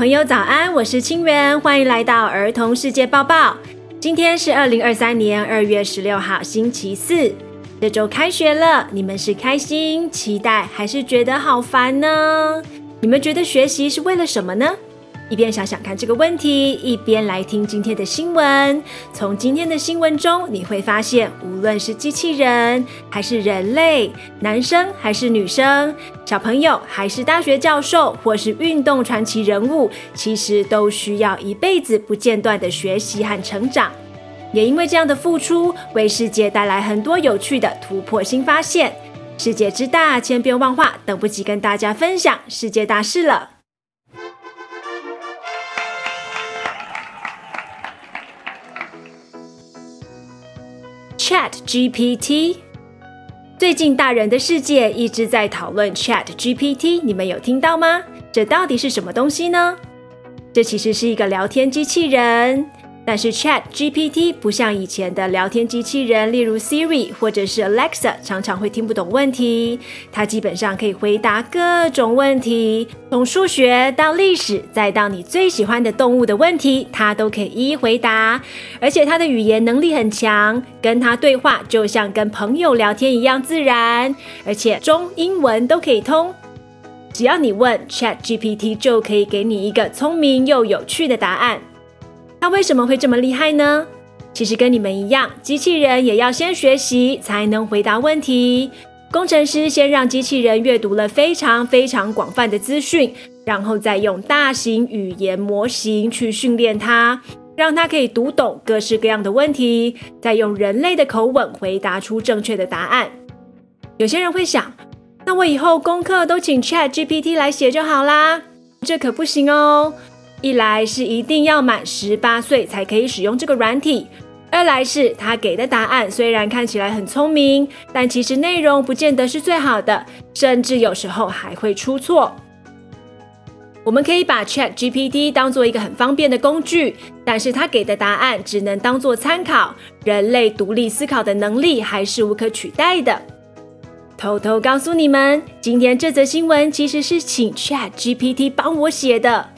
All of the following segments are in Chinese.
朋友早安，我是清源，欢迎来到儿童世界报报。今天是二零二三年二月十六号，星期四。这周开学了，你们是开心、期待，还是觉得好烦呢？你们觉得学习是为了什么呢？一边想想看这个问题，一边来听今天的新闻。从今天的新闻中，你会发现，无论是机器人还是人类，男生还是女生，小朋友还是大学教授，或是运动传奇人物，其实都需要一辈子不间断的学习和成长。也因为这样的付出，为世界带来很多有趣的突破新发现。世界之大，千变万化，等不及跟大家分享世界大事了。Chat GPT，最近大人的世界一直在讨论 Chat GPT，你们有听到吗？这到底是什么东西呢？这其实是一个聊天机器人。但是 Chat GPT 不像以前的聊天机器人，例如 Siri 或者是 Alexa，常常会听不懂问题。它基本上可以回答各种问题，从数学到历史，再到你最喜欢的动物的问题，它都可以一一回答。而且它的语言能力很强，跟它对话就像跟朋友聊天一样自然，而且中英文都可以通。只要你问 Chat GPT，就可以给你一个聪明又有趣的答案。它为什么会这么厉害呢？其实跟你们一样，机器人也要先学习才能回答问题。工程师先让机器人阅读了非常非常广泛的资讯，然后再用大型语言模型去训练它，让它可以读懂各式各样的问题，再用人类的口吻回答出正确的答案。有些人会想，那我以后功课都请 ChatGPT 来写就好啦？这可不行哦。一来是一定要满十八岁才可以使用这个软体，二来是他给的答案虽然看起来很聪明，但其实内容不见得是最好的，甚至有时候还会出错。我们可以把 ChatGPT 当做一个很方便的工具，但是他给的答案只能当做参考，人类独立思考的能力还是无可取代的。偷偷告诉你们，今天这则新闻其实是请 ChatGPT 帮我写的。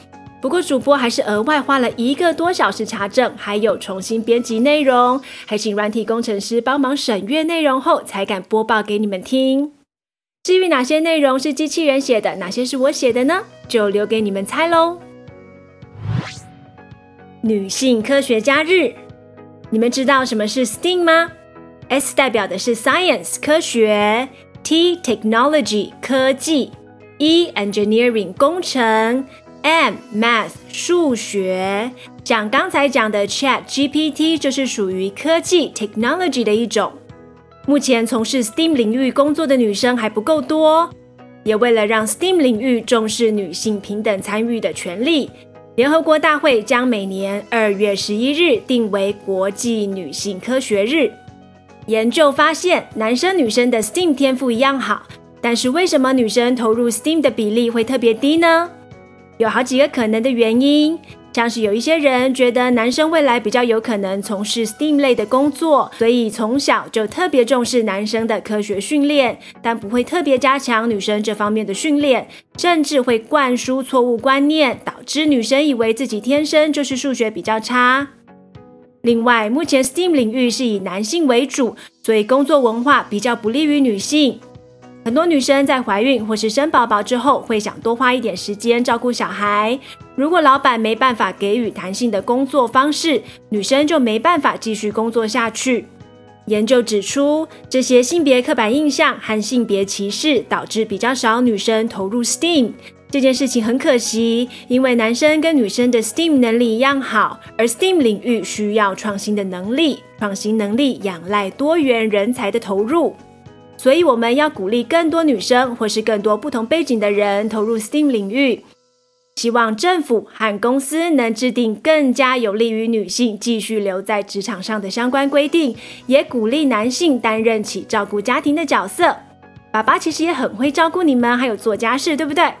不过，主播还是额外花了一个多小时查证，还有重新编辑内容，还请软体工程师帮忙审阅内容后，才敢播报给你们听。至于哪些内容是机器人写的，哪些是我写的呢？就留给你们猜喽。女性科学家日，你们知道什么是 STEAM 吗？S 代表的是 Science 科学，T Technology 科技，E Engineering 工程。M Math 数学，像刚才讲的 Chat GPT 就是属于科技 Technology 的一种。目前从事 STEAM 领域工作的女生还不够多，也为了让 STEAM 领域重视女性平等参与的权利，联合国大会将每年二月十一日定为国际女性科学日。研究发现，男生女生的 STEAM 天赋一样好，但是为什么女生投入 STEAM 的比例会特别低呢？有好几个可能的原因，像是有一些人觉得男生未来比较有可能从事 STEAM 类的工作，所以从小就特别重视男生的科学训练，但不会特别加强女生这方面的训练，甚至会灌输错误观念，导致女生以为自己天生就是数学比较差。另外，目前 STEAM 领域是以男性为主，所以工作文化比较不利于女性。很多女生在怀孕或是生宝宝之后，会想多花一点时间照顾小孩。如果老板没办法给予弹性的工作方式，女生就没办法继续工作下去。研究指出，这些性别刻板印象和性别歧视导致比较少女生投入 STEAM。这件事情很可惜，因为男生跟女生的 STEAM 能力一样好，而 STEAM 领域需要创新的能力，创新能力仰赖多元人才的投入。所以我们要鼓励更多女生或是更多不同背景的人投入 STEAM 领域，希望政府和公司能制定更加有利于女性继续留在职场上的相关规定，也鼓励男性担任起照顾家庭的角色。爸爸其实也很会照顾你们，还有做家事，对不对？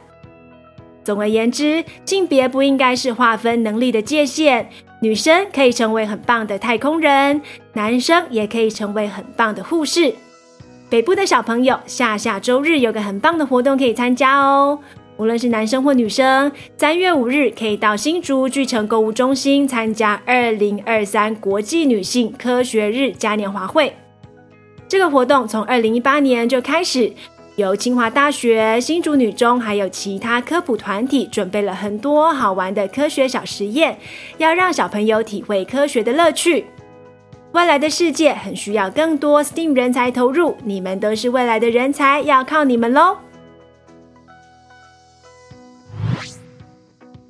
总而言之，性别不应该是划分能力的界限，女生可以成为很棒的太空人，男生也可以成为很棒的护士。北部的小朋友，下下周日有个很棒的活动可以参加哦！无论是男生或女生，三月五日可以到新竹巨城购物中心参加二零二三国际女性科学日嘉年华会。这个活动从二零一八年就开始，由清华大学、新竹女中还有其他科普团体准备了很多好玩的科学小实验，要让小朋友体会科学的乐趣。未来的世界很需要更多 STEAM 人才投入，你们都是未来的人才，要靠你们喽！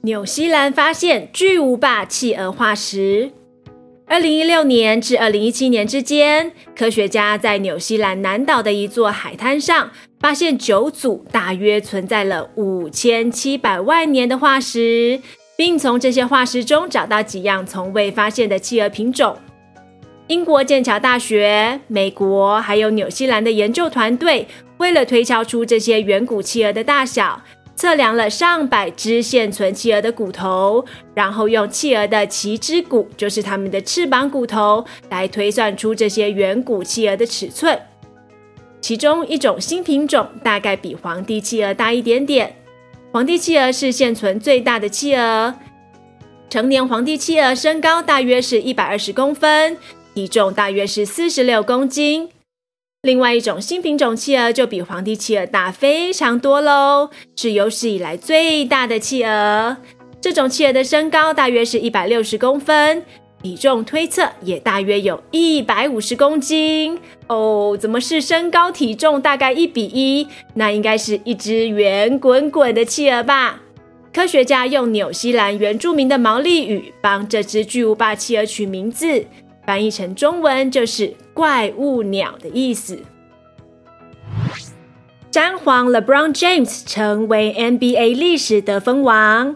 纽西兰发现巨无霸企鹅化石。二零一六年至二零一七年之间，科学家在纽西兰南岛的一座海滩上发现九组大约存在了五千七百万年的化石，并从这些化石中找到几样从未发现的企鹅品种。英国剑桥大学、美国还有纽西兰的研究团队，为了推敲出这些远古企鹅的大小。测量了上百只现存企鹅的骨头，然后用企鹅的鳍之骨，就是它们的翅膀骨头，来推算出这些远古企鹅的尺寸。其中一种新品种大概比皇帝企鹅大一点点。皇帝企鹅是现存最大的企鹅，成年皇帝企鹅身高大约是一百二十公分，体重大约是四十六公斤。另外一种新品种企鹅就比皇帝企鹅大非常多喽，是有史以来最大的企鹅。这种企鹅的身高大约是一百六十公分，体重推测也大约有一百五十公斤哦。怎么是身高体重大概一比一？那应该是一只圆滚滚的企鹅吧？科学家用纽西兰原住民的毛利语帮这只巨无霸企鹅取名字。翻译成中文就是“怪物鸟”的意思。詹皇 （LeBron James） 成为 NBA 历史得分王。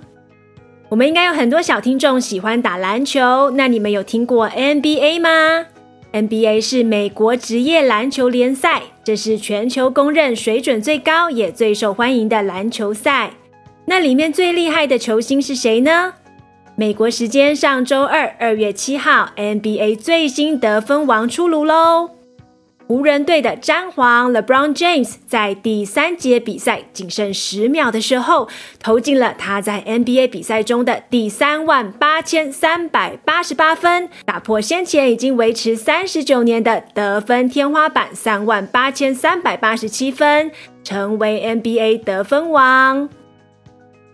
我们应该有很多小听众喜欢打篮球，那你们有听过 NBA 吗？NBA 是美国职业篮球联赛，这是全球公认水准最高也最受欢迎的篮球赛。那里面最厉害的球星是谁呢？美国时间上周二，二月七号，NBA 最新得分王出炉喽！湖人队的詹皇 LeBron James 在第三节比赛仅剩十秒的时候，投进了他在 NBA 比赛中的第三万八千三百八十八分，打破先前已经维持三十九年的得分天花板三万八千三百八十七分，成为 NBA 得分王。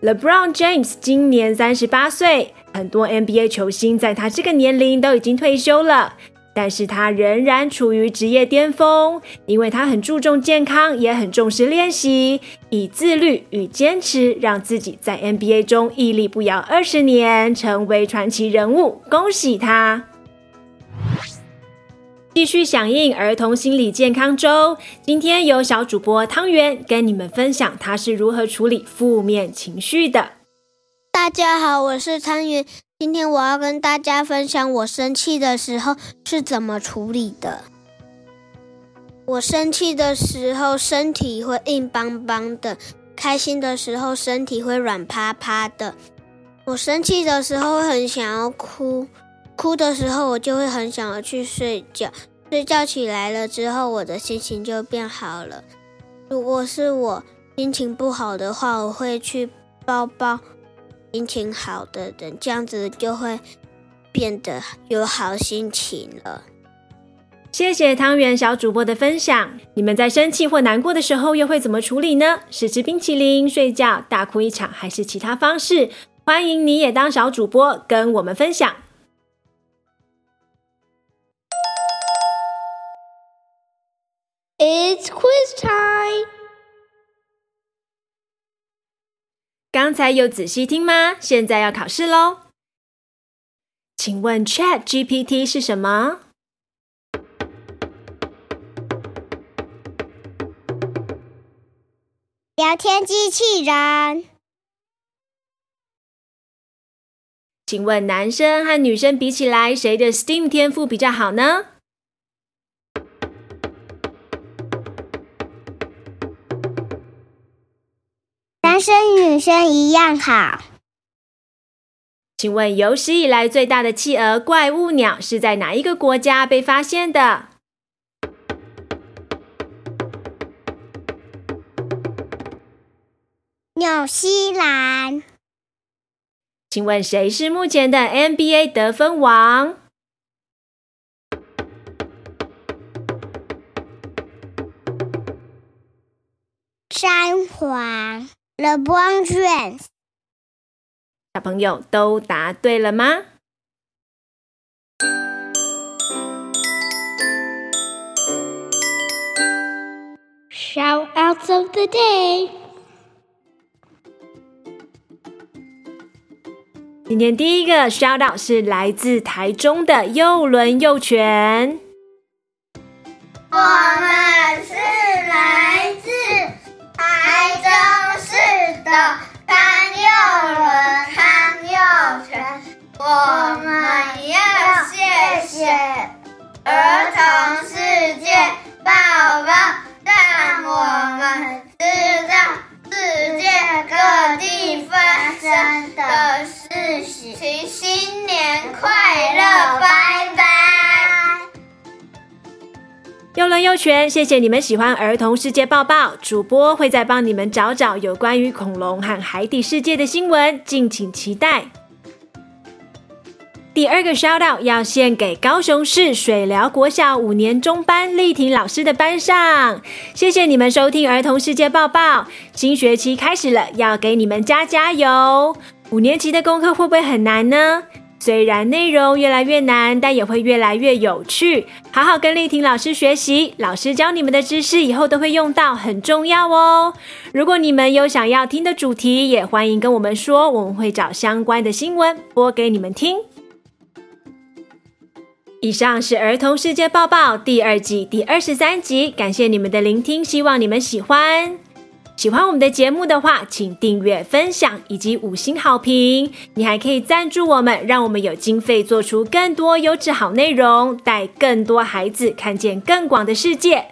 LeBron James 今年三十八岁，很多 NBA 球星在他这个年龄都已经退休了，但是他仍然处于职业巅峰，因为他很注重健康，也很重视练习，以自律与坚持让自己在 NBA 中屹立不摇二十年，成为传奇人物。恭喜他！继续响应儿童心理健康周，今天由小主播汤圆跟你们分享他是如何处理负面情绪的。大家好，我是汤圆，今天我要跟大家分享我生气的时候是怎么处理的。我生气的时候身体会硬邦邦的，开心的时候身体会软趴趴的。我生气的时候很想要哭。哭的时候，我就会很想要去睡觉。睡觉起来了之后，我的心情就变好了。如果是我心情不好的话，我会去抱抱心情好的人，这样子就会变得有好心情了。谢谢汤圆小主播的分享。你们在生气或难过的时候，又会怎么处理呢？是吃冰淇淋、睡觉、大哭一场，还是其他方式？欢迎你也当小主播，跟我们分享。It's quiz time！刚才有仔细听吗？现在要考试喽！请问 ChatGPT 是什么？聊天机器人。请问男生和女生比起来，谁的 STEAM 天赋比较好呢？生女生一样好。请问有史以来最大的企鹅怪物鸟是在哪一个国家被发现的？纽纽西兰。请问谁是目前的 NBA 得分王？詹皇 LeBron James。小朋友都答对了吗？Shoutouts of the day。今天第一个 shoutout 是来自台中的幼伦幼犬。我市的康幼伦幼伦幼犬，谢谢你们喜欢儿童世界报报。主播会再帮你们找找有关于恐龙和海底世界的新闻，敬请期待。第二个 shout out 要献给高雄市水寮国小五年中班丽婷老师的班上，谢谢你们收听儿童世界报报。新学期开始了，要给你们加加油。五年级的功课会不会很难呢？虽然内容越来越难，但也会越来越有趣。好好跟丽婷老师学习，老师教你们的知识以后都会用到，很重要哦。如果你们有想要听的主题，也欢迎跟我们说，我们会找相关的新闻播给你们听。以上是儿童世界报报第二季第二十三集，感谢你们的聆听，希望你们喜欢。喜欢我们的节目的话，请订阅、分享以及五星好评。你还可以赞助我们，让我们有经费做出更多优质好内容，带更多孩子看见更广的世界。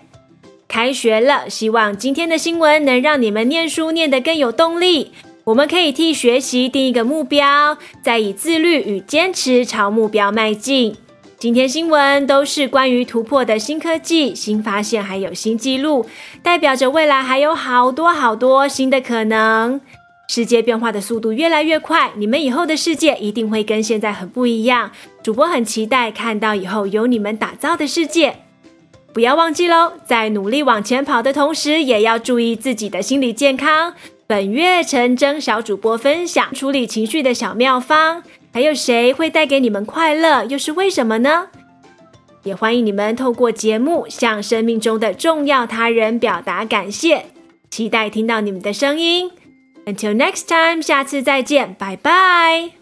开学了，希望今天的新闻能让你们念书念得更有动力。我们可以替学习定一个目标，再以自律与坚持朝目标迈进。今天新闻都是关于突破的新科技、新发现，还有新纪录，代表着未来还有好多好多新的可能。世界变化的速度越来越快，你们以后的世界一定会跟现在很不一样。主播很期待看到以后由你们打造的世界。不要忘记喽，在努力往前跑的同时，也要注意自己的心理健康。本月诚征小主播分享处理情绪的小妙方。还有谁会带给你们快乐？又是为什么呢？也欢迎你们透过节目向生命中的重要他人表达感谢，期待听到你们的声音。Until next time，下次再见，拜拜。